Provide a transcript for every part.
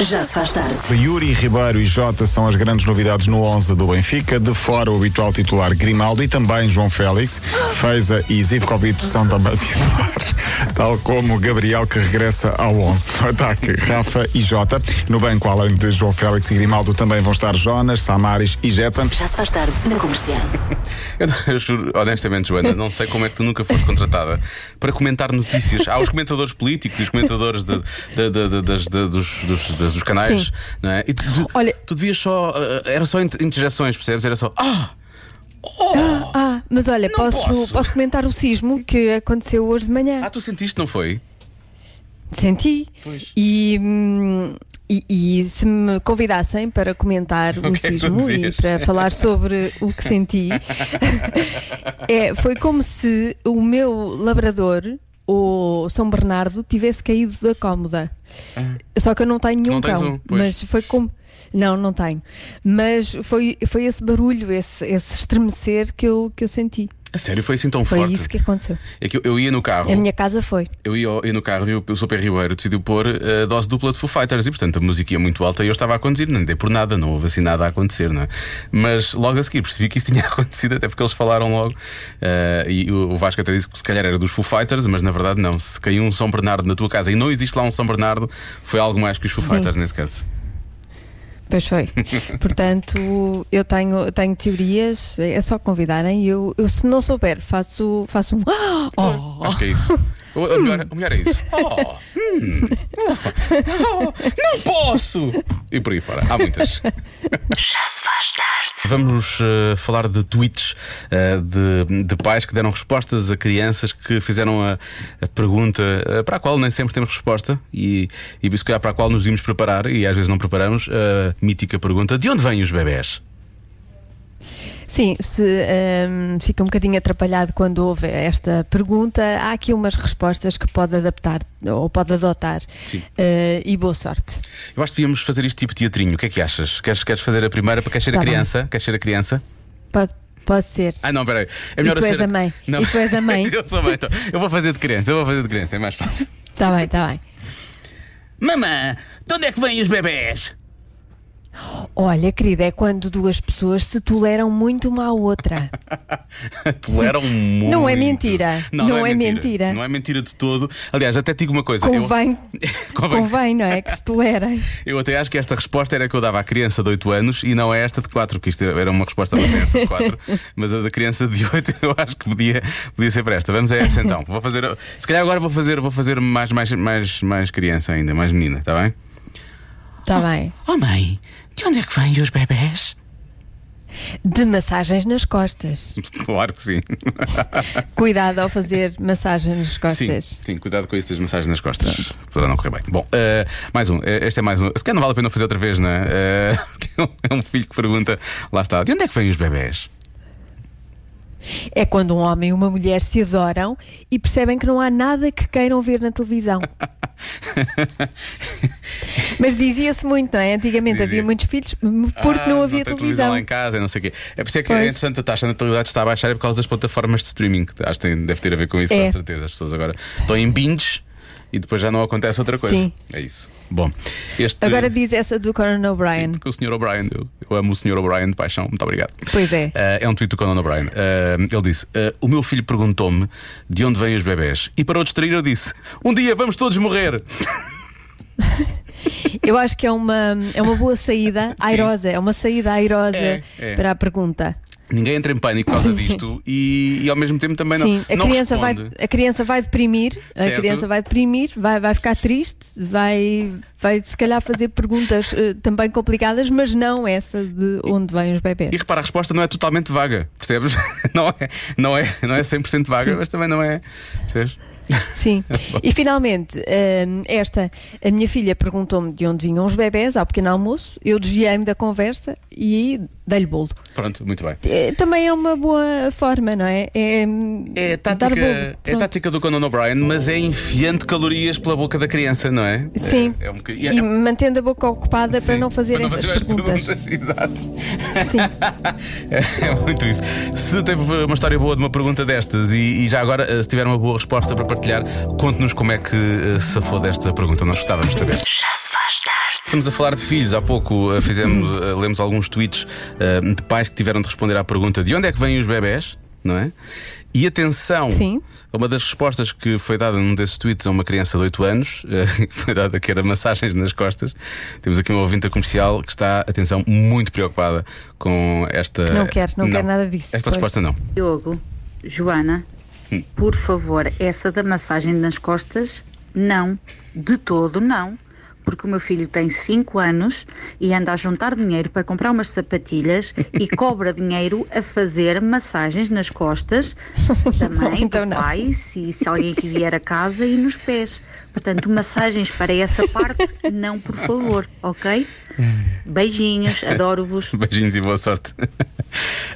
Já se faz tarde. Yuri Ribeiro e Jota são as grandes novidades no 11 do Benfica. De fora, o habitual titular Grimaldo e também João Félix. Feiza e Zivkovic são também titulares, tal como Gabriel, que regressa ao 11. No ataque, Rafa e Jota. No banco, além de João Félix e Grimaldo, também vão estar Jonas, Samaris e Jetson. Já se faz tarde na comercial. Eu, eu juro, honestamente, Joana, não sei como é que tu nunca foste contratada para comentar notícias. Há os comentadores políticos e os comentadores de- de- de- de- das- de- dos, dos- das- dos canais, Sim. não é? E tu, tu- Olha- tu devias só. eh, era só inter- interjeições, percebes? Era só. Ah! Oh! Ah, mas olha, Não posso, posso. posso comentar o sismo que aconteceu hoje de manhã. Ah, tu sentiste, não foi? Senti. Pois. E, hum, e, e se me convidassem para comentar o, que é sismo e dizias? para falar sobre o que senti, é, foi como se o meu labrador, o São Bernardo, tivesse caído da cómoda. Só que eu não tenho nenhum. Não cão, um, mas foi como. Não, não tenho. Mas foi, foi esse barulho, esse, esse estremecer que eu, que eu senti. A sério, foi assim tão Foi forte. isso que aconteceu. É que eu, eu ia no carro. A minha casa foi. Eu ia, ia no carro e o, o Super Ribeiro decidiu pôr a dose dupla de Foo Fighters e, portanto, a música ia muito alta e eu estava a conduzir, não dei por nada, não houve assim nada a acontecer, não é? Mas logo a seguir percebi que isso tinha acontecido, até porque eles falaram logo. eh, e o o Vasco até disse que se calhar era dos Foo Fighters, mas na verdade não. Se caiu um São Bernardo na tua casa e não existe lá um São Bernardo, foi algo mais que os Foo Sim. Fighters nesse caso. Pois foi. Portanto, eu tenho, tenho teorias, é só convidarem eu, eu, se não souber, faço, faço um. Oh! Acho que é isso. O, o melhor, o melhor é isso. Oh, hum, oh, não posso! E por aí fora. Há muitas. Já se faz tarde. Vamos eh, falar de tweets eh, de, de pais que deram respostas a crianças que fizeram a, a pergunta eh, para a qual nem sempre temos resposta e, e se calhar para a qual nos devíamos preparar e às vezes não preparamos. A mítica pergunta: de onde vêm os bebés? Sim, se ehm, fica um bocadinho atrapalhado quando ouve esta pergunta, há aqui umas respostas que pode adaptar ou pode adotar. Sim. Eh, e boa sorte. Eu acho que devíamos fazer isto tipo teatrinho. O que é que achas? Queres, queres fazer a primeira para queres ser a Tá bem. criança? Queres ser a criança? Pode, pode ser. Ah, não, peraí. É melhor E tu és ser a mãe. E tu és a mãe. eu sou a mãe, então. Eu vou fazer de criança, eu vou fazer de criança, é mais fácil. Está bem, está bem. Mamã, de onde é que vêm os bebés? Olha, querida, é quando duas pessoas se toleram muito uma à outra. Toleram muito. Não é mentira. Não é mentira. Não é mentira de todo. Aliás, até digo uma coisa. eu- Convém, Convém. convém, não é? Que se tolerem. Eu até acho que esta resposta era a que eu dava à criança de 8 anos e não é esta de 4, que isto era uma resposta da criança de 4, mas a da criança de 8 eu acho que podia, podia ser para esta. Vamos a essa então. Vou fazer, se calhar agora vou fazer, vou fazer mais, mais, mais, mais criança ainda, mais menina, está bem? Está bem. Oh mãe, de onde é que vêm os bebés? De massagens nas costas. Claro que sim. Cuidado ao fazer massagem nas Sim, costas. sim, cuidado com isso das massagens nas costas para não correr bem. Bom, eh, mais um. Eh, este é mais um. Se calhar não vale a pena fazer outra vez, não é? Eh, é um filho que pergunta, lá está, de onde é que vêm os bebés? É quando um homem e uma mulher se adoram e percebem que não há nada que queiram ver na televisão. Mas dizia-se muito, não é? Antigamente Dizia. havia muitos filhos porque Ah, não havia tem televisão. lá em casa, não sei o quê. É por isso é que Pois. é interessante a taxa de natalidade está a baixar é por causa das plataformas de streaming. Acho que deve ter a ver com isso, É. com certeza. As pessoas agora estão em binges e depois já não acontece outra coisa. Sim. É isso. Bom, este. Agora diz essa do Conan O'Brien. Sim, porque o Sr. O'Brien, eu, eu amo o Sr. O'Brien de paixão, muito obrigado. Pois é. Ah, é um tweet do Conan O'Brien. Ah, ele disse: ah, O meu filho perguntou-me de onde vêm os bebés. E para o distrair, eu disse: Um dia vamos todos morrer. Eu acho que é uma, é uma boa saída airosa, é uma saída airosa É, é. para a pergunta. Ninguém entra em pânico por causa disto e, e ao mesmo tempo também Sim, não. a, não criança vai, responde. a criança vai deprimir, Certo. a criança vai deprimir, vai, vai ficar triste, vai, vai se calhar fazer perguntas eh, também complicadas, mas não essa de onde vêm os bebés. E repara, a resposta não é totalmente vaga, percebes? Não é, não é, não é 100% vaga, Sim. mas também não é. Percebes? Sim. E finalmente, hum, esta, a minha filha perguntou-me de onde vinham os bebés ao pequeno almoço, eu desviei-me da conversa e dei-lhe bolo. Pronto, muito bem. É, também é uma boa forma, não é? É, É a dar tática, bolo. é tática do Conan O'Brien, mas é enfiando calorias pela boca da criança, não é? Sim. É, é um bocadinho- E mantendo a boca ocupada para Sim, não fazer para não essas fazer as perguntas. Exato. Sim. É, é muito isso. Se teve uma história boa de uma pergunta destas e, e já agora, eh, se tiver uma boa resposta para partilhar, conte-nos como é que eh, se safou desta pergunta. Nós gostávamos de saber. Já. Estamos a falar de filhos. Há pouco eh, fizemos, eh, lemos alguns tweets eh, de pais que tiveram de responder à pergunta de onde é que vêm os bebés, não é? E atenção, Sim. uma das respostas que foi dada num desses tweets a uma criança de 8 anos, que foi dada que era massagens nas costas. Temos aqui uma ouvinte comercial que está, atenção, muito preocupada com esta. Que não quer, não quer nada disso, Esta pois. resposta não. Diogo, Joana, Hum. por favor, essa da massagem nas costas, não, de todo não. Porque o meu filho tem 5 anos e anda a juntar dinheiro para comprar umas sapatilhas e cobra dinheiro a fazer massagens nas costas da mãe, Então do pai, se, se alguém que vier a casa e nos pés. Portanto, massagens para essa parte, não, por favor, ok? Beijinhos, adoro-vos. Beijinhos e boa sorte.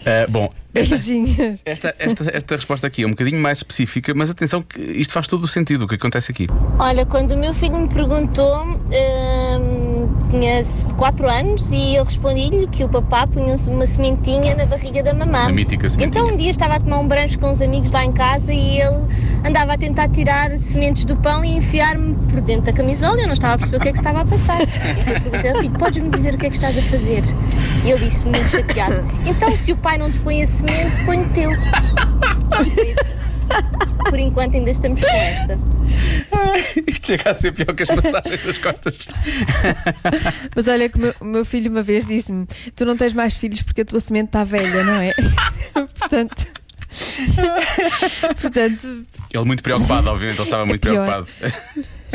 Eh, bom, esta, Beijinhos. esta, esta, esta resposta aqui é um bocadinho mais específica, mas atenção que isto faz todo o sentido o que acontece aqui. Olha, quando o meu filho me perguntou, hum, tinha 4 anos e eu respondi-lhe que o papá punha uma sementinha na barriga da mamã. A mítica sementinha. Então um dia estava a tomar um brancho com os amigos lá em casa e ele andava a tentar tirar sementes do pão e enfiar-me por dentro da camisola e eu não estava a perceber o que é que estava a passar. Então eu perguntei ao filho, podes-me dizer o que é que estás a fazer? E ele disse, muito chateado, então se o pai não te põe a semente, põe teu. E foi assim. Por enquanto ainda estamos com esta. Chega a ser pior que as massagens nas costas. Mas olha que o meu, o meu filho uma vez disse-me: Tu não tens mais filhos porque a tua semente está velha, não é? Portanto. Portanto, Ele muito preocupado, obviamente, ele estava muito É preocupado.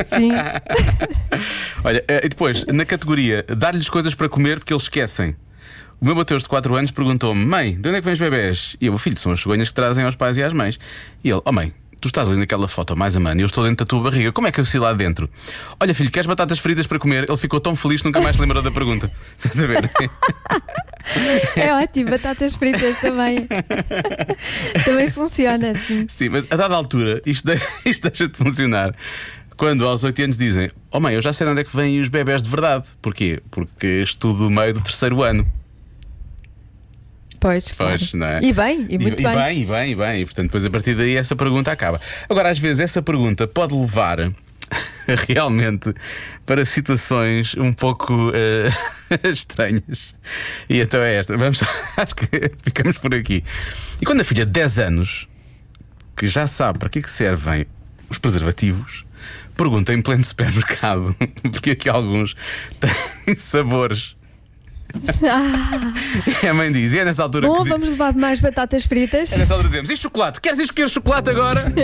sim. Olha, eh, e depois, na categoria dar-lhes coisas para comer porque eles esquecem. O meu Mateus de 4 anos perguntou-me: Mãe, de onde é que vêm os bebés? E eu, filho, são as cegonhas que trazem aos pais e às mães. E ele: Oh, mãe, tu estás ali naquela foto mais a mano e eu estou dentro da tua barriga. Como é que eu sei lá dentro? Olha, filho, queres batatas fritas para comer? Ele ficou tão feliz que nunca mais se lembrou da pergunta. Estás a ver? É ótimo, batatas fritas também. também funciona, sim. Sim, mas a dada altura isto, de- isto deixa de funcionar. Quando aos 8 anos dizem: Oh mãe, eu já sei onde é que vêm os bebés de verdade. Porquê? Porque estudo meio do terceiro ano. Pois, claro. Pois, não é? E bem, e muito e, bem. E bem, e bem, e bem. E portanto, depois a partir daí essa pergunta acaba. Agora, às vezes, essa pergunta pode levar realmente para situações um pouco eh, estranhas. E então é esta. Vamos, acho que ficamos por aqui. E quando a filha de 10 anos, que já sabe para que é que servem os preservativos, pergunta em pleno supermercado, porque aqui alguns têm sabores. E a mãe diz, e é nessa altura Bom, que. vamos levar mais batatas fritas. É nessa altura dizemos: e chocolate? Queres escolher chocolate agora?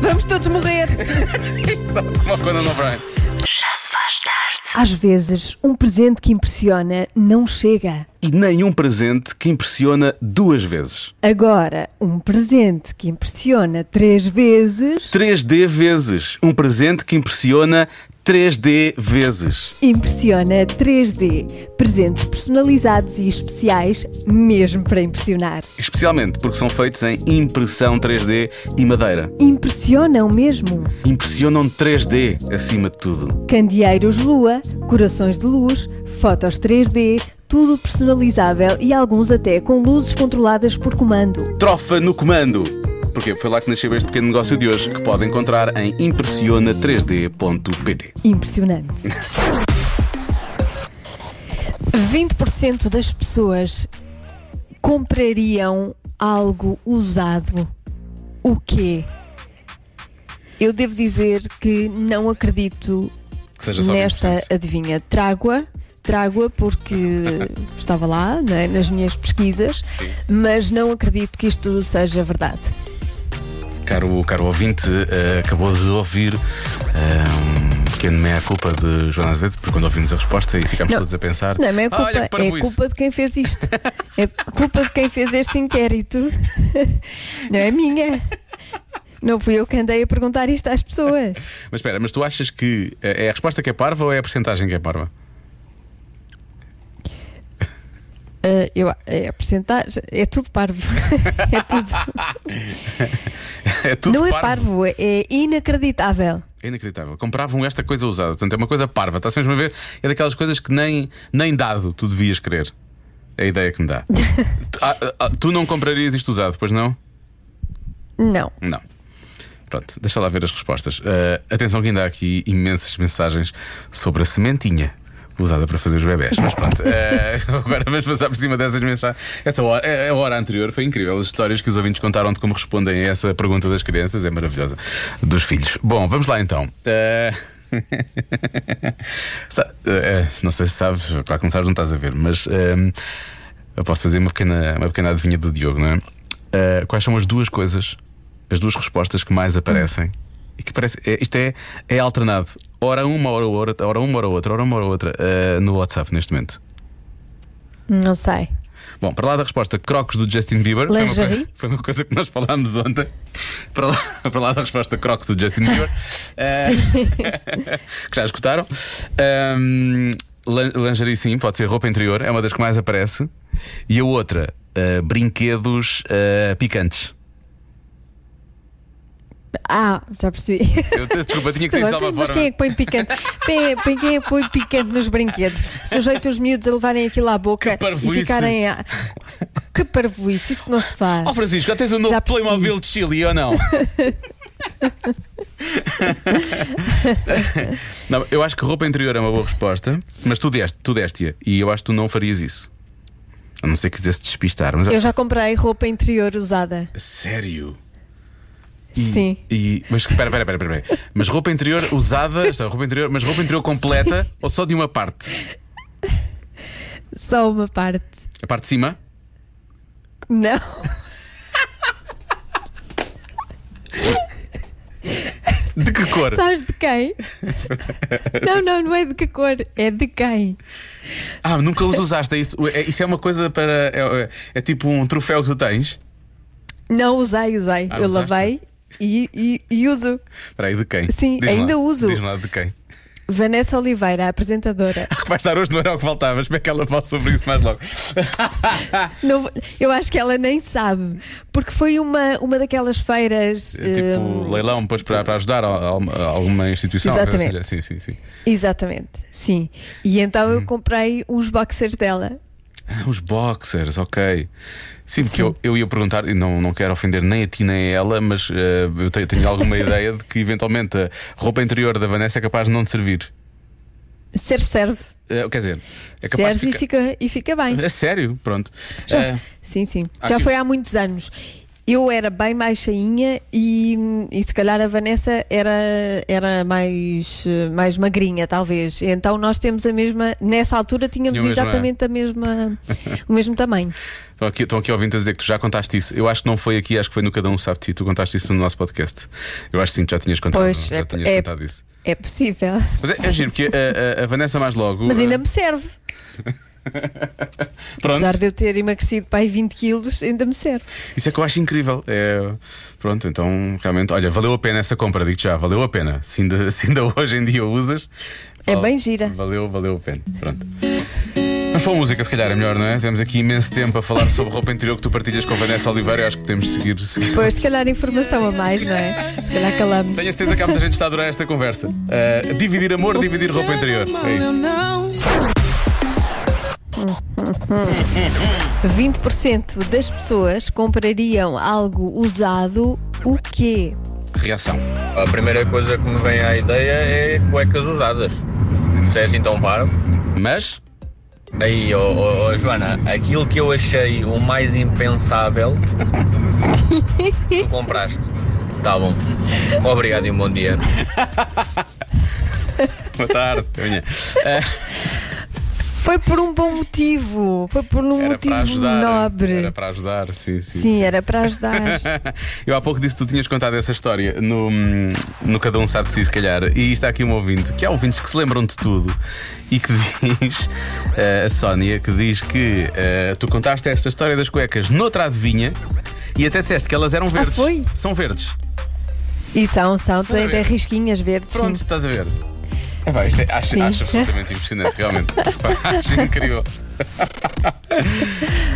Vamos todos morrer. Só tomar conta no Brian. Já se faz tarde. Às vezes, um presente que impressiona não chega. E nenhum presente que impressiona duas vezes. Agora, um presente que impressiona três vezes. 3D vezes. Um presente que impressiona 3D vezes. Impressiona 3D. Presentes personalizados e especiais, mesmo para impressionar. Especialmente porque são feitos em impressão 3D e madeira. Impressionam mesmo. Impressionam 3D acima de tudo. Candeeiros lua, corações de luz, fotos 3D, tudo personalizável e alguns até com luzes controladas por comando. Trofa no comando. Porque foi lá que nasceu este pequeno negócio de hoje que pode encontrar em impressiona3d.pt. Impressionante. 20% das pessoas comprariam algo usado. O quê? Eu devo dizer que não acredito nesta 20%. adivinha. Trago-a, trago-a porque estava lá não é, nas minhas pesquisas, mas não acredito que isto seja verdade. Caro, caro ouvinte, eh, acabou de ouvir eh, um pequeno meia-culpa de Joana Azevedo, porque quando ouvimos a resposta e ficámos Não. todos a pensar. Não, não é culpa, Olha, é parvoíce." culpa de quem fez isto. É culpa de quem fez este inquérito. Não é minha. Não fui eu que andei a perguntar isto às pessoas. Mas espera, mas tu achas que eh, é a resposta que é parva ou é a porcentagem que é parva? Ah, eu, é a percentagem, é tudo parvo. É tudo. É tudo Não é parvo, é inacreditável. É inacreditável. Compravam esta coisa usada. Portanto, é uma coisa parva. Está-se mesmo a ver? É daquelas coisas que nem, nem dado tu devias querer. É a ideia que me dá. tu, ah, ah, tu não comprarias isto usado, pois não? Não. Não. Pronto, deixa lá ver as respostas. Uh, atenção que ainda há aqui imensas mensagens sobre a sementinha usada para fazer os bebés. Mas pronto, uh, agora vamos passar por cima dessas mensagens. Essa hora, a hora anterior foi incrível. As histórias que os ouvintes contaram de como respondem a essa pergunta das crianças é maravilhosa. Dos filhos. Bom, vamos lá então. Uh... Não sei se sabes, claro que não estás a ver, mas um, eu posso fazer uma pequena, uma pequena adivinha do Diogo, não é? Uh, quais são as duas coisas, as duas respostas que mais aparecem? E que parece, é- isto é, é alternado, ora uma, ora outra, ora uma, ora outra, ora uma, ora outra, uh, no WhatsApp neste momento. Não sei. Bom, para lá da resposta Crocs do Justin Bieber foi uma, foi uma coisa que nós falámos ontem. Para lá, para lá da resposta Crocs do Justin Bieber eh, que já escutaram. Um, lan- lingerie, sim, pode ser roupa interior, é uma das que mais aparece. E a outra, eh, brinquedos eh, picantes. Ah, já percebi. Eu, desculpa, tinha que ser Mas, de mas quem é que põe picante? Quem é, quem é que põe picante nos brinquedos? Sujeito os miúdos a levarem aquilo à boca e ficarem a. Que parvoíce, isso não se faz. Oh Francisco, já tens o novo Já. Playmobil de Chile ou não? não? Eu acho que roupa interior é uma boa resposta, mas tu deste, tu deste-a e eu acho que tu não farias isso. A não ser que quisesse despistar. Mas Eu já comprei roupa interior usada. Sério? E- Sim. E, mas espera, espera, espera, espera. Mas roupa interior usada, está, roupa interior, mas roupa interior completa ou só de uma parte? Só uma parte. A parte de cima? Não. De que cor? Sabes de quem? Não, não, não é de que cor. É de quem? Ah, nunca os usaste. é Isso, é, isso é uma coisa para. É, é- é tipo um troféu que tu tens. Não usei, usei. Ah, Eu usaste? lavei e, e, e uso. Espera aí, de quem? Sim, Diz-me ainda lá. uso. Diz-me lá de quem? Vanessa Oliveira, a apresentadora. Que vai estar hoje não era o que faltava. Espero que ela fale sobre isso mais logo. Não- eu acho que ela nem sabe, porque foi uma, uma daquelas feiras. É tipo hum, leilão depois para, para ajudar a, a- alguma instituição. Exatamente. Sim, sim, sim. Exatamente, sim. E então Hum. eu comprei uns boxers dela. Os boxers, ok. Sim, porque eu, eu ia perguntar, e não, não quero ofender nem a ti nem a ela, mas eh, eu tenho, tenho alguma ideia de que eventualmente a roupa interior da Vanessa é capaz de não te servir. Serve, serve. Eh, quer dizer, é capaz serve de e, ficar. fica, e fica bem. É sério, pronto. Já- Eh, sim, sim. Já aqui- foi há muitos anos. Eu era bem mais cheinha e, e se calhar a Vanessa era, era mais, mais magrinha, talvez. Então nós temos a mesma. Nessa altura tínhamos Tinha mesma- exatamente a mesma, o mesmo tamanho. Estão aqui, estão aqui ouvindo a dizer que tu já contaste isso. Eu acho que não foi aqui, acho que foi no Cada Um Sabe Ti. Tu contaste isso no nosso podcast. Eu acho que sim, já tinhas contado. Pois, já é- tinhas é- contado isso. É possível. Mas é, é giro, porque a, a- a Vanessa mais logo. Mas ainda eh, me serve. pronto, Apesar de eu ter emagrecido para aí 20 quilos, ainda me serve. Isso é que eu acho incrível. É, pronto, então realmente, olha, valeu a pena essa compra, digo já, valeu a pena. Se ainda, se ainda hoje em dia usas. É val- bem gira. Valeu, valeu a pena. Pronto. Mas para a música, se calhar é melhor, não é? Temos aqui imenso tempo a falar sobre roupa interior que tu partilhas com a Vanessa Oliveira. Eu acho que temos de seguir. seguir. Pois, se calhar informação a mais, não é? Se calhar calamos. Tenho a certeza que há muita gente que está a adorar esta conversa. Uh, dividir amor, dividir roupa interior. É isso. 20% das pessoas comprariam algo usado, o quê? Reação. A primeira coisa que me vem à ideia é cuecas usadas. Se é assim tão parvo. Mas. Aí, ó ó, ó, Joana, aquilo que eu achei o mais impensável, tu compraste. Tá bom. Obrigado e um bom dia. Boa tarde. Foi por um bom motivo. Foi por um Era motivo ajudar. nobre. Era para ajudar, sim, sim. Sim, era para ajudar. Eu há pouco disse que tu tinhas contado essa história no, no Cada Um Sabe de Si, se calhar. E está aqui um ouvinte, que há ouvintes que se lembram de tudo e que diz, eh, a Sónia, que diz que eh, tu contaste esta história das cuecas noutra adivinha e até disseste que elas eram verdes. Ah, foi? São verdes. E são, são, tem risquinhas verdes. sim. Pronto, estás a ver. É, pá, isto é, acho, acho absolutamente impressionante, realmente. Acho incrível.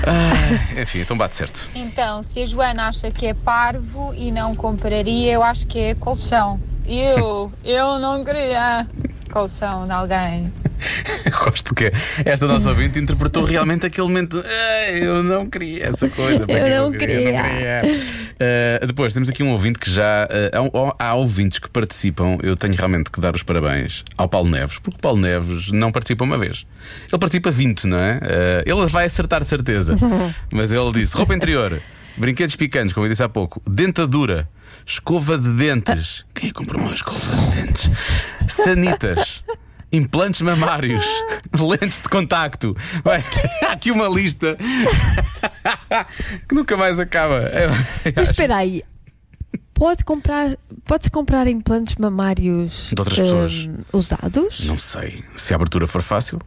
Ah, enfim, então bate certo. Então, se a Joana acha que é parvo e não compraria, eu acho que é colchão. Eu, eu não queria colchão de alguém. Gosto que esta nossa ouvinte interpretou realmente aquele momento. de, "Ei, eu não queria essa coisa. Eu não não queria." Uh, depois temos aqui um ouvinte que já. uh, há, um- há ouvintes que participam. Eu tenho realmente que dar os parabéns ao Paulo Neves, porque o Paulo Neves não participa uma vez. Ele participa 20, não é? Uh, ele vai acertar de certeza. Mas ele disse: roupa interior, brinquedos picantes, como eu disse há pouco, dentadura, escova de dentes. Quem é que comprou uma escova de dentes? Sanitas. Implantes mamários, lentes de contacto. Há aqui uma lista que nunca mais acaba. É, Mas espera aí. Pode comprar, pode-se comprar implantes mamários De outras hum, pessoas. usados? Não sei se a abertura for fácil,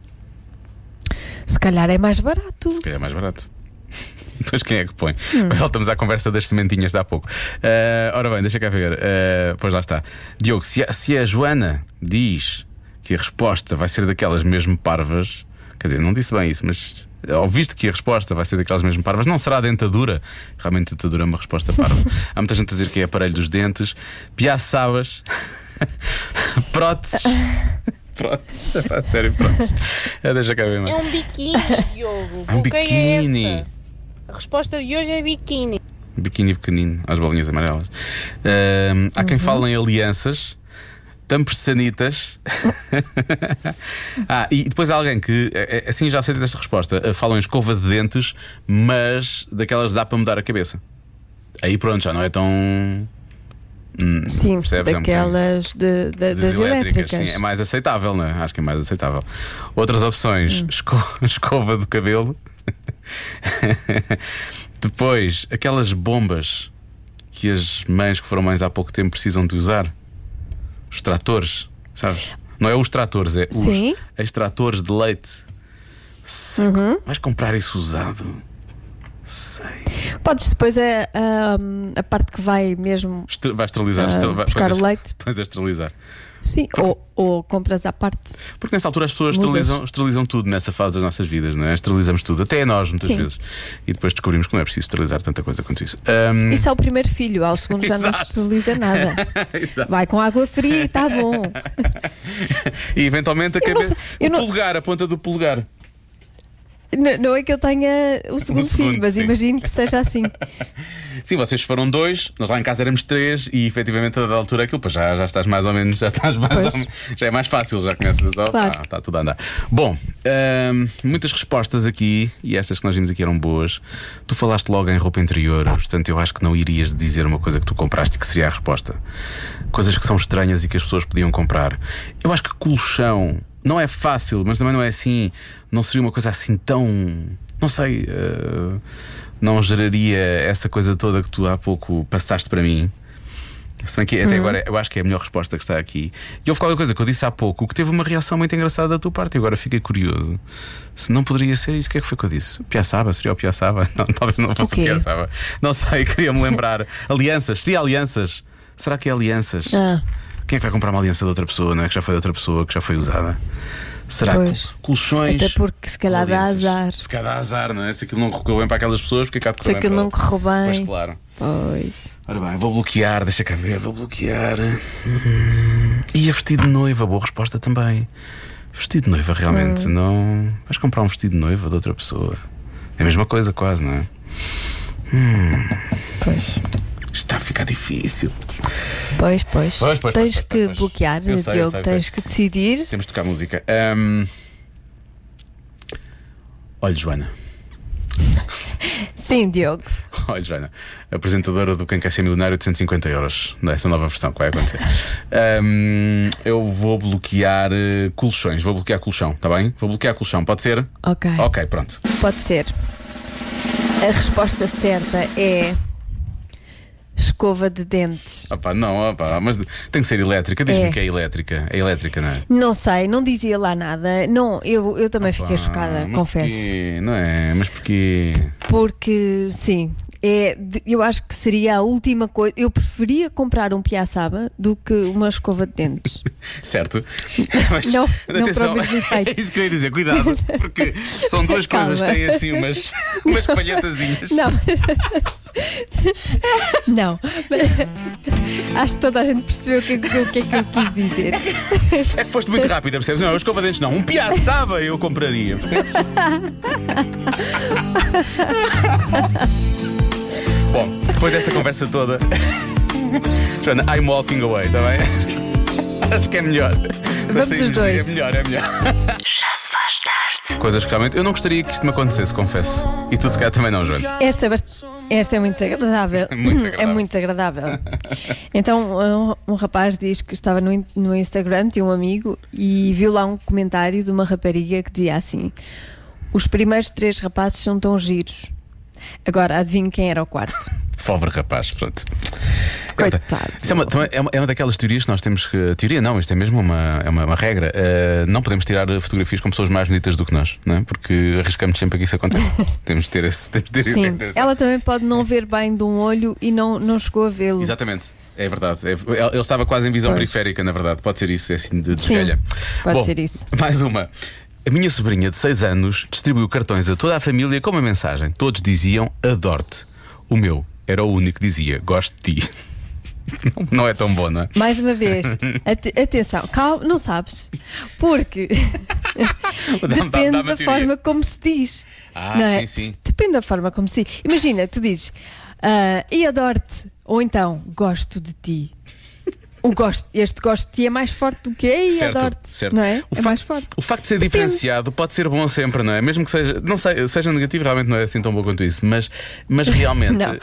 Se calhar é mais barato. se calhar é mais barato. Mas quem é que põe? Voltamos à conversa das sementinhas de há pouco. Ah, ora bem, deixa cá ver. Ah, pois lá está. Diogo, se a, se a Joana diz que a resposta vai ser daquelas mesmo parvas, quer dizer, não disse bem isso, mas ouviste que a resposta vai ser daquelas mesmo parvas, não será a dentadura. Realmente, dentadura é uma resposta parva. Há muita gente a dizer que é aparelho dos dentes, piaçabas, próteses. Próteses, Pá, sério, próteses. Ah, Deixa cá ver mais. É um biquíni, Diogo. É um quem biquíni. é? A resposta de hoje é biquíni. biquíni pequenino, às bolinhas amarelas. Ahm, há quem fale em alianças, tampos de sanitas. ah, e depois há alguém que, eh, eh, assim já aceita esta resposta, eh, falam em escova de dentes, mas daquelas dá para mudar a cabeça. Aí pronto, já não é tão. Hum, Sim, percebes? É daquelas de- de- das elétricas. Sim, é mais aceitável, não é? Acho que é mais aceitável. Outras opções: esco- escova do cabelo. Depois, aquelas bombas que as mães que foram mães há pouco tempo precisam de usar. Os tratores, sabes? Não é os tratores, é Sim. Uhum. os extratores de leite. Sei, Vais comprar isso usado? Sei. Podes depois a, a, a parte que vai mesmo. Estre- Vai esterilizar. Vai- buscar o é- leite. Pois é, esterilizar. Sim, ou, ou compras à parte. Porque nessa altura as pessoas esterilizam, esterilizam tudo nessa fase das nossas vidas, não é? Esterilizamos tudo, até nós, muitas Sim. vezes. E depois descobrimos que não é preciso esterilizar tanta coisa quanto isso. Ahm, Isso é o primeiro filho, ao segundo já não esteriliza nada. Vai com água fria e está bom. E eventualmente a não cabeça. eu o não- polegar, a ponta do polegar. N- Não é que eu tenha o segundo, segundo, filho, mas sim. imagino que seja assim. Sim, vocês foram dois, nós lá em casa éramos três e efetivamente a dada altura aquilo, pois já, já estás mais ou menos, já estás mais menos, já é mais fácil, já conheces a Claro. está tudo a andar. Bom, ahm, muitas respostas aqui e estas que nós vimos aqui eram boas. Tu falaste logo em roupa interior, portanto eu acho que não irias dizer uma coisa que tu compraste e que seria a resposta. Coisas que são estranhas e que as pessoas podiam comprar. Eu acho que colchão não é fácil, mas também não é assim, não seria uma coisa assim tão. Não sei, eh, não geraria essa coisa toda que tu há pouco passaste para mim. Se bem que até agora eu acho que é a melhor resposta que está aqui. E houve qualquer coisa que eu disse há pouco que teve uma reação muito engraçada da tua parte e agora fiquei curioso. Se não poderia ser isso, o que é que foi que eu disse? Piaçaba? Seria o Piaçaba? Não, talvez não fosse o, O? Piaçaba. Não sei, queria-me lembrar. Alianças, seria alianças? Será que é alianças? Ah, Quem é que vai comprar uma aliança de outra pessoa, não é? Que já foi de outra pessoa, que já foi usada? Será Pois. que colchões? até porque se calhar dá azar. Se calhar dá azar, não é? Se aquilo não correu bem para aquelas pessoas, porque acaba de Se aquilo não correu Pois bem. claro. Pois. Ora bem, vou bloquear, deixa cá ver, vou bloquear. Hum, E a vestido de noiva, boa resposta também. Vestido de noiva, realmente, não. Vais comprar um vestido de noiva de outra pessoa. É a mesma coisa, quase, não é? Pois. Ficar difícil. Pois, pois. Pois, pois, tens pois, que bloquear, Eu sei, eu Diogo, sei, tens sei. que decidir. Temos de tocar música. Hum, Olha, Joana. Sim, Diogo. Olha, Joana, apresentadora do Quem Quer Ser Milionário de 150 euros, dessa nova versão que vai acontecer. Hum, eu vou bloquear eh, colchões, vou bloquear colchão, está bem? Vou bloquear colchão, pode ser? Ok. Ok, pronto. Pode ser. A resposta certa é escova de dentes. Opa, não, opa, mas tem que ser elétrica. Diz-me É. que é elétrica. É elétrica, não é? Não sei, não dizia lá nada. Não, eu, eu também fiquei Pá, chocada, confesso. porquê? Não é? Mas porquê? Porque, sim, é, eu acho que seria a última coisa. Eu preferia comprar um piaçaba do que uma escova de dentes. Certo? Mas, Não, mas não. É isso que eu ia dizer, cuidado, porque são duas Calma. coisas têm assim umas, umas palhetazinhas. Não, mas, Não. Acho que toda a gente percebeu o que, é que- o que é que eu quis dizer. É que foste muito rápida, percebes? Não, eu escova dentes não. Um piaçaba eu compraria. percebes? Bom, depois desta conversa toda. Joana, I'm walking away, está bem? Acho que- é melhor. Vamos os dois. É melhor, é melhor. Coisas que realmente. Eu não gostaria que isto me acontecesse, confesso. E tu, se calhar, também não, Joana. Esta é, bast- esta é muito desagradável. Muito desagradável. É muito desagradável. Então, um, um rapaz diz que estava no, no Instagram, tinha um amigo, e viu lá um comentário de uma rapariga que dizia assim: Os primeiros três rapazes são tão giros. Agora adivinhe quem era o quarto. Pobre rapaz, pronto. Coitado. É uma, é, uma, é uma daquelas teorias que nós temos que. Teoria não, isto é mesmo uma, é uma, uma regra. Uh, não podemos tirar fotografias com pessoas mais bonitas do que nós, não é? Porque arriscamos sempre que isso aconteça. temos de ter esse. Temos de ter esse Sim, atenção. ela também pode não ver bem de um olho e não, não chegou a vê-lo. Exatamente. É verdade. É- ele estava quase em visão Pois. periférica, na verdade. Pode ser isso, é assim de, esgalha. pode Bom, ser isso. Mais uma. A minha sobrinha de 6 anos distribuiu cartões a toda a família com uma mensagem. Todos diziam adoro-te. O meu era o único que dizia gosto de ti. Não- é tão bom, não é? Mais uma vez, ate- atenção, calma, não sabes. Porque dá- depende da forma como se diz. Ah, não é? sim, sim. Depende da forma como se diz. Imagina, tu dizes ah, e adoro-te, ou então gosto de ti. O gosto, este gosto de ti é mais forte do que Certo, adoro-te. certo. Não é? O é mais forte. O facto de ser Depende. diferenciado pode ser bom sempre, não é? Mesmo que seja, não sei, seja negativo, realmente não é assim tão bom quanto isso, mas, mas realmente. Não.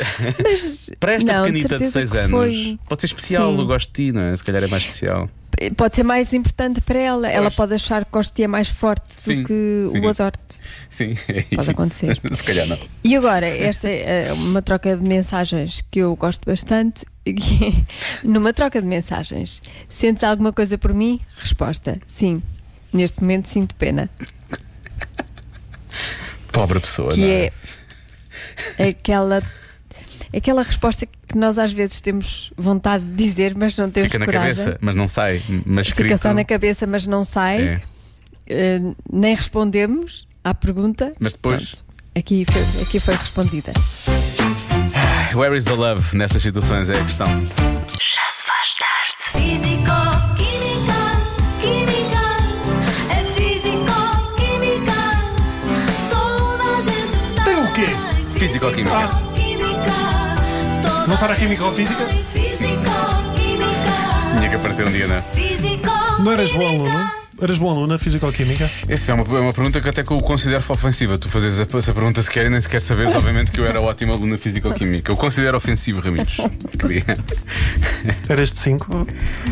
Mas Para esta não, pequenita de certeza 6 que anos, foi- pode ser especial, Sim. eu gosto de ti, não é? Se calhar é mais especial. Pode ser mais importante para ela. Ela pode achar que gosto de ti é mais forte Sim, do que sim. o adoro-te. Sim, é Pode isso. acontecer. Se calhar não. E agora, esta é uma troca de mensagens que eu gosto bastante. É, Numa troca de mensagens, sentes alguma coisa por mim? Resposta: sim. Neste momento sinto pena. Pobre pessoa, Que não é aquela, aquela resposta que nós às vezes temos vontade de dizer, mas não temos Fica na coragem. cabeça, mas não sai. Mas Fica escrito, só na cabeça, mas não sai. é. Eh, nem respondemos à pergunta. Mas depois, Pronto, aqui, foi, aqui foi respondida. Where is the love nestas situações é a questão. Já se faz tarde. Físico, química, química, é físico, química. Toda a gente Tem o quê? Físico-química. Ah. Química, Não será química ou física? Físico, química, Tinha que aparecer um dia, não é? físico. Não eras bom aluno? Eras bom aluno na Físico-Química? Essa é uma, é uma pergunta que até que eu considero ofensiva. Tu fazes essa, pergunta sequer e nem sequer saberes, obviamente, que eu era ótimo aluno na Físico-Química. Eu considero ofensivo, Ramires. Queria. Eras de 5?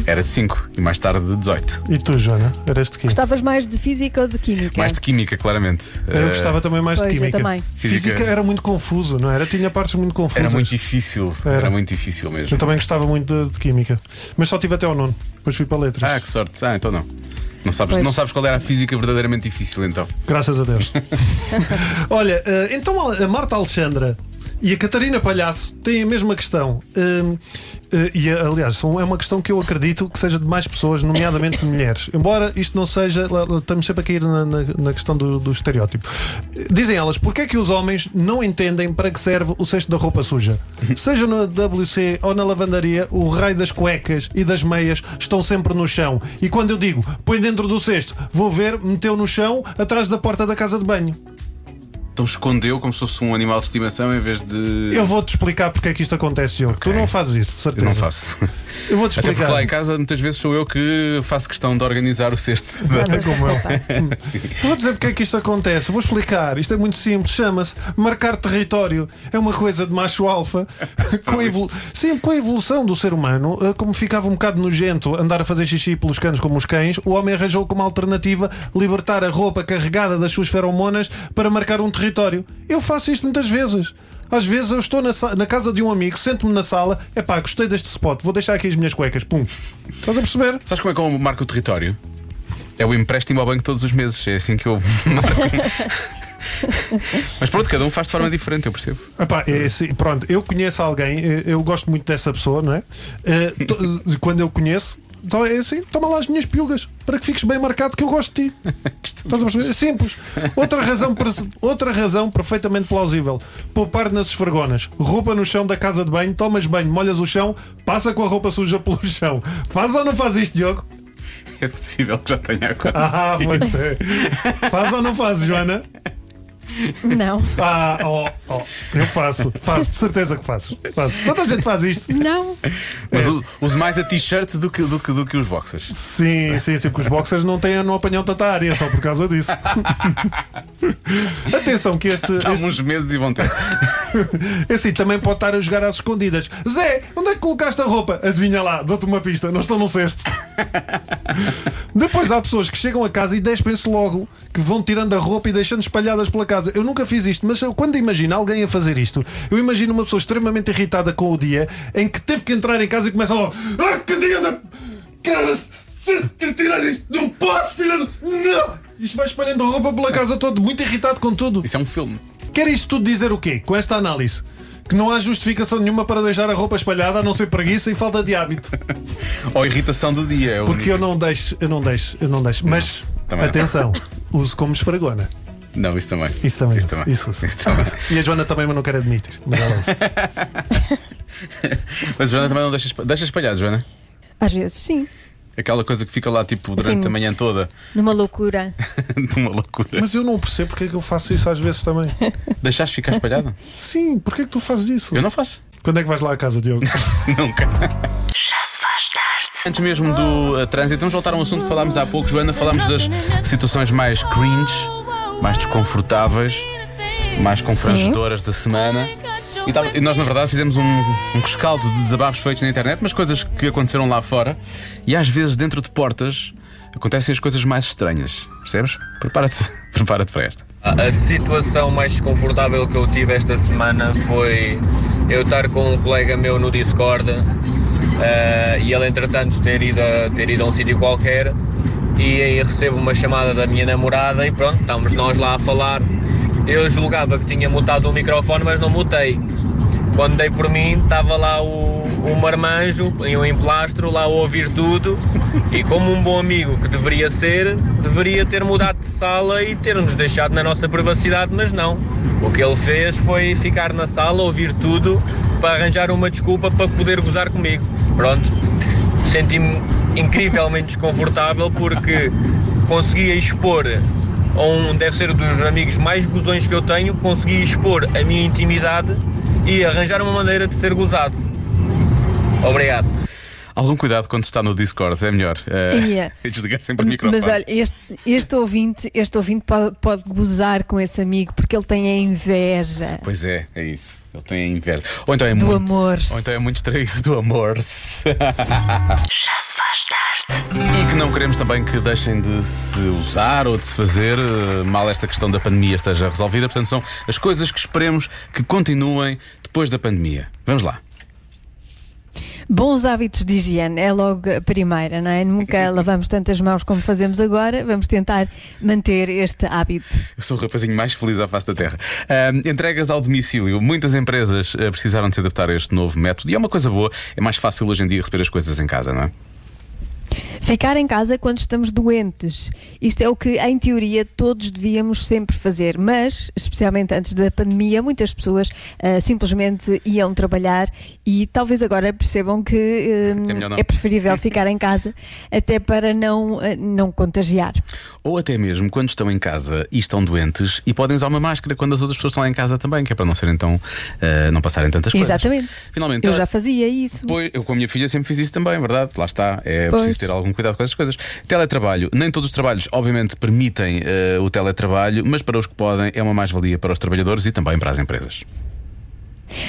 Era de 5 e mais tarde de 18. E tu, Joana? Eras de quê? Gostavas mais de física ou de química? Mais de Química, claramente. Eu gostava também mais Pois, de eu Química. também. Física... Física- era muito confuso, não era? Tinha partes muito confusas. Era muito difícil. Era. Era, muito difícil mesmo. Eu também gostava muito de, de Química. Mas só tive até ao nono. Depois fui para letras. Ah, que sorte. Ah, então não. Não sabes, Pois. não sabes qual era a física verdadeiramente difícil, então. Graças a Deus. Olha, eh, então a Marta Alexandra e a Catarina Palhaço têm a mesma questão. Hum, eh, e aliás, são- é uma questão que eu acredito que seja de mais pessoas, nomeadamente de mulheres. Embora isto não seja. Estamos sempre a cair na, na- na questão do, do estereótipo. Dizem elas, porque é que os homens não entendem para que serve o cesto da roupa suja? Seja na WC ou na lavandaria, o raio das cuecas e das meias estão sempre no chão. E quando eu digo põe dentro do cesto, vou ver, meteu no chão atrás da porta da casa de banho. Então escondeu como se fosse um animal de estimação em vez de. Eu vou-te explicar porque é que isto acontece, Diogo. Tu não fazes isso, de Eu certeza. não faço. Eu vou-te Até porque explicar. lá em casa muitas vezes sou eu que faço questão de organizar o cesto. da- como eu. Eu Vou dizer porque é que isto acontece. Vou explicar. Isto é muito simples. Chama-se marcar território. É uma coisa de macho alfa. com a evolu- Sim, com a evolução do ser humano, eh, como ficava um bocado nojento andar a fazer xixi pelos canos como os cães, o homem arranjou como alternativa libertar a roupa carregada das suas feromonas para marcar um território. Eu faço isto muitas vezes. Às vezes eu estou na, na casa de um amigo, sento-me na sala, é pá, gostei deste spot, vou deixar aqui as minhas cuecas, pum. Estás a perceber? Sabes como é que eu marco o território? É o empréstimo ao banco todos os meses. É assim que eu marco. Mas pronto, cada um faz de forma diferente, eu percebo. Epá, é assim, pronto, eu conheço alguém, eh, eu gosto muito dessa pessoa, não é? Eh, Quando eu conheço, Então é assim, toma lá as minhas piugas para que fiques bem marcado que eu gosto de ti. Estás a perceber? Simples. Outra razão, outra razão perfeitamente plausível: poupar nas esfregonas. Roupa no chão da casa de banho, tomas banho, molhas o chão, passa com a roupa suja pelo chão. Faz ou não faz isto, Diogo? É possível que já tenha acontecido. Ah, pois é. Faz ou não faz, Joana? Não. Ah, oh, oh, eu faço, faço, de certeza que faço. faço. Toda a gente faz isto. Não. Mas u- uso mais a t-shirt do que, do, que, do que os boxers. Sim, sim, sim, que os boxers não, têm, não apanham tanta área só por causa disso. Atenção que este, Há este uns meses e vão ter. é assim, também pode estar a jogar às escondidas. Zé, onde é que colocaste a roupa? Adivinha lá, dou-te uma pista, não estão no cesto. Depois há pessoas que chegam a casa e despem-se logo, que vão tirando a roupa e deixando espalhadas pela casa. Eu nunca fiz isto, mas eu, quando imagino alguém a fazer isto, eu imagino uma pessoa extremamente irritada com o dia em que teve que entrar em casa e começa logo: Ah, que dia da. Cara, se tirar isto, não posso, filha do. Não! Isto vai espalhando a roupa pela casa toda, muito irritado com tudo. Isso é um filme. Quer isto tudo dizer o quê? Com esta análise? Que não há justificação nenhuma para deixar a roupa espalhada a não ser preguiça e falta de hábito. Ou irritação do dia. é o Porque eu não deixo, eu não deixo, eu não deixo. Mas também não. atenção, uso como esfregona. Não, isso também. Isso também. Isso também. Isso, uso. Isso também. E a Joana também, mas não quer admitir. Mas. Mas a Joana também não deixa, espa- deixa espalhado, Joana. Às vezes sim. Aquela coisa que fica lá tipo durante Sim. a manhã toda Numa loucura. de uma loucura. Mas eu não percebo porque é que eu faço isso às vezes também. Deixaste ficar espalhado? Sim, porque é que tu fazes isso? Eu não faço. Quando é que vais lá à casa, Diogo? Nunca. Já se faz tarde. Antes mesmo do uh, trânsito, vamos voltar a um assunto que falámos há pouco, Joana. Falámos das situações mais cringe, mais desconfortáveis, mais confrangedoras da semana. E, tal- e nós, na verdade, fizemos um, um rescaldo de desabafos feitos na internet, mas coisas que aconteceram lá fora. E às vezes, dentro de portas, acontecem as coisas mais estranhas. Percebes? Prepara-te prepara para esta. A situação mais desconfortável que eu tive esta semana foi eu estar com um colega meu no Discord eh, e ele entretanto ter ido a, ter ido a um sítio qualquer e aí recebo uma chamada da minha namorada e pronto, estamos nós lá a falar. Eu julgava que tinha mutado o microfone, mas não mutei. Quando dei por mim, estava lá o, o marmanjo em um emplastro, lá a ouvir tudo, e como um bom amigo que deveria ser, deveria ter mudado de sala e ter-nos deixado na nossa privacidade, mas não. O que ele fez foi ficar na sala, ouvir tudo, para arranjar uma desculpa para poder gozar comigo. Pronto, senti-me incrivelmente desconfortável porque conseguia expor a um, deve ser dos amigos mais gozões que eu tenho, consegui expor a minha intimidade e arranjar uma maneira de ser gozado. Obrigado. Algum cuidado quando está no Discord, é melhor. Uh, Yeah. desligar sempre o microfone. Mas olha, este, este ouvinte, este ouvinte pode, pode gozar com esse amigo porque ele tem a inveja. Pois é, é isso. Ele tem a inveja. Ou então é Do muito, amor. Ou então é muito distraído do amor. Já se faz tarde. E que não queremos também que deixem de se usar ou de se fazer eh, mal esta questão da pandemia esteja resolvida. Portanto, são as coisas que esperemos que continuem depois da pandemia. Vamos lá. Bons hábitos de higiene é logo a primeira, não é? Nunca lavamos tantas mãos como fazemos agora. Vamos tentar manter este hábito. Eu sou o rapazinho mais feliz à face da Terra. Entregas ao domicílio. Muitas empresas eh, precisaram de se adaptar a este novo método. E é uma coisa boa. É mais fácil hoje em dia receber as coisas em casa, não é? Ficar em casa quando estamos doentes. Isto é o que, em teoria, todos devíamos sempre fazer, mas, especialmente antes da pandemia, muitas pessoas ah, simplesmente iam trabalhar e talvez agora percebam que ah, É é preferível ficar em casa até para não, ah, não contagiar. Ou até mesmo quando estão em casa e estão doentes e podem usar uma máscara quando as outras pessoas estão lá em casa também, que é para não serem tão. não passarem tantas coisas. Exatamente. Finalmente, Eu já fazia isso. Pois, eu com a minha filha sempre fiz isso também, verdade. Lá está. É Pois. preciso ter algum cuidado com essas coisas. Teletrabalho. Nem todos os trabalhos, obviamente, permitem eh, o teletrabalho, mas para os que podem, é uma mais-valia para os trabalhadores e também para as empresas.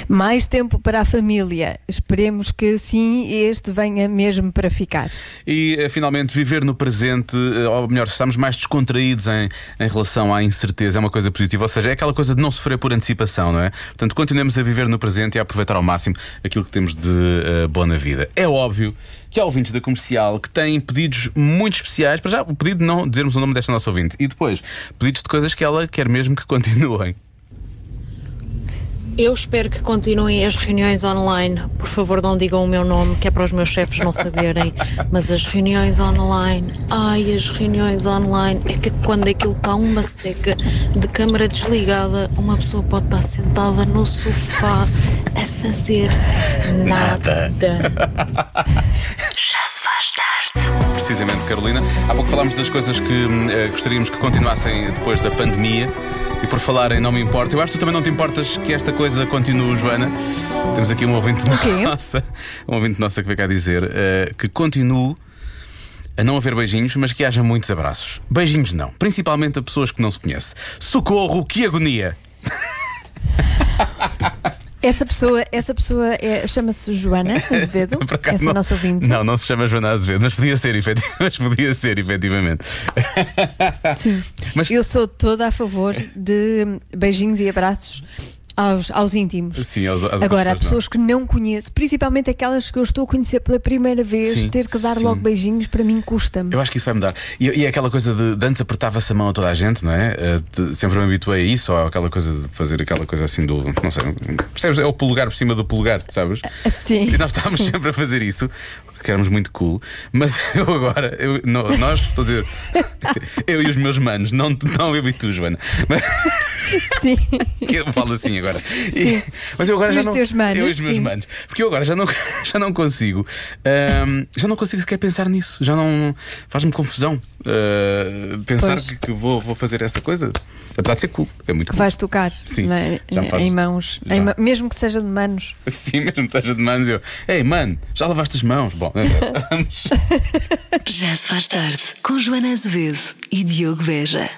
Mais tempo para a família. Esperemos que sim, este venha mesmo para ficar. E eh, finalmente viver no presente, eh, ou melhor, estamos mais descontraídos em, em relação à incerteza, é uma coisa positiva, ou seja, é aquela coisa de não sofrer por antecipação, não é? Portanto, continuemos a viver no presente e a aproveitar ao máximo aquilo que temos de eh, bom na vida. É óbvio que há ouvintes da comercial que têm pedidos muito especiais, para já o pedido de não dizermos o nome desta nossa ouvinte, e depois pedidos de coisas que ela quer mesmo que continuem. Eu espero que continuem as reuniões online. Por favor, não digam o meu nome, que é para os meus chefes não saberem. Mas as reuniões online, ai, as reuniões online, é que quando aquilo está uma seca de câmara desligada, uma pessoa pode estar sentada no sofá a fazer nada. Já se faz tarde. Precisamente, Carolina. Há pouco falámos das coisas que eh, gostaríamos que continuassem depois da pandemia. E por falar em não me importa, eu acho que tu também não te importas que esta coisa continue, Joana. Temos aqui um ouvinte nossa, um ouvinte nossa que veio cá dizer eh, que continue a não haver beijinhos, mas que haja muitos abraços. Beijinhos não, principalmente a pessoas que não se conhece. Socorro, que agonia! Essa pessoa, essa pessoa é- chama-se Joana Azevedo. Acaso Essa é não- a nossa ouvinte. Não, não se chama Joana Azevedo, mas podia ser, efetiv- mas podia ser, efetivamente. Sim. Eu sou toda a favor de beijinhos e abraços aos, aos íntimos. Sim, aos- às Agora, há pessoas não. que não conheço, principalmente aquelas que eu estou a conhecer pela primeira vez, Sim, ter que dar sim. logo beijinhos, para mim custa-me. Eu acho que isso vai mudar. E, e aquela coisa de, de antes apertava-se a mão a toda a gente, não é? Eh, de- sempre me habituei a isso, ou aquela coisa de fazer aquela coisa assim do. Não sei, percebes? É o polegar por cima do polegar, sabes? Sim. E nós estávamos sim. sempre a fazer isso, porque éramos muito cool. Mas eu agora, eu- no- nós, estou a dizer, eu e os meus manos, não, não eu e tu, Joana. Mas, Sim. que eu falo assim agora. E- mas eu agora e já os não. teus manos, eu e os meus sim. manos. Porque eu agora já não, já não consigo. ahm, já não consigo sequer pensar nisso. Já não. Faz-me confusão ah, pensar que, que vou, vou fazer essa coisa. Apesar de ser cool. É muito Que cool. vais tocar Sim, é? em mãos, em ma- mesmo que seja de manos. Sim, mesmo que seja de manos, eu. Ei, mano, já lavaste as mãos? Bom, vamos. Já se faz tarde com Joana Azevedo e Diogo Beja.